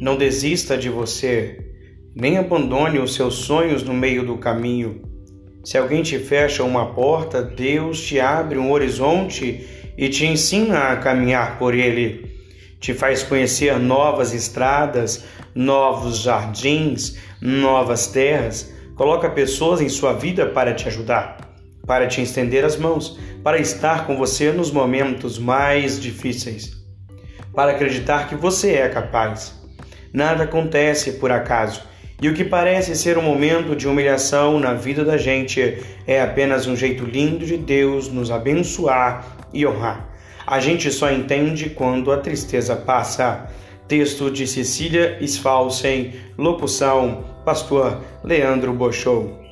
Não desista de você, nem abandone os seus sonhos no meio do caminho. Se alguém te fecha uma porta, Deus te abre um horizonte e te ensina a caminhar por ele. Te faz conhecer novas estradas, novos jardins, novas terras. Coloca pessoas em sua vida para te ajudar, para te estender as mãos, para estar com você nos momentos mais difíceis, para acreditar que você é capaz. Nada acontece por acaso. E o que parece ser um momento de humilhação na vida da gente é apenas um jeito lindo de Deus nos abençoar e honrar. A gente só entende quando a tristeza passa. Texto de Cecília Sfalsen, locução Pastor Leandro Bochou.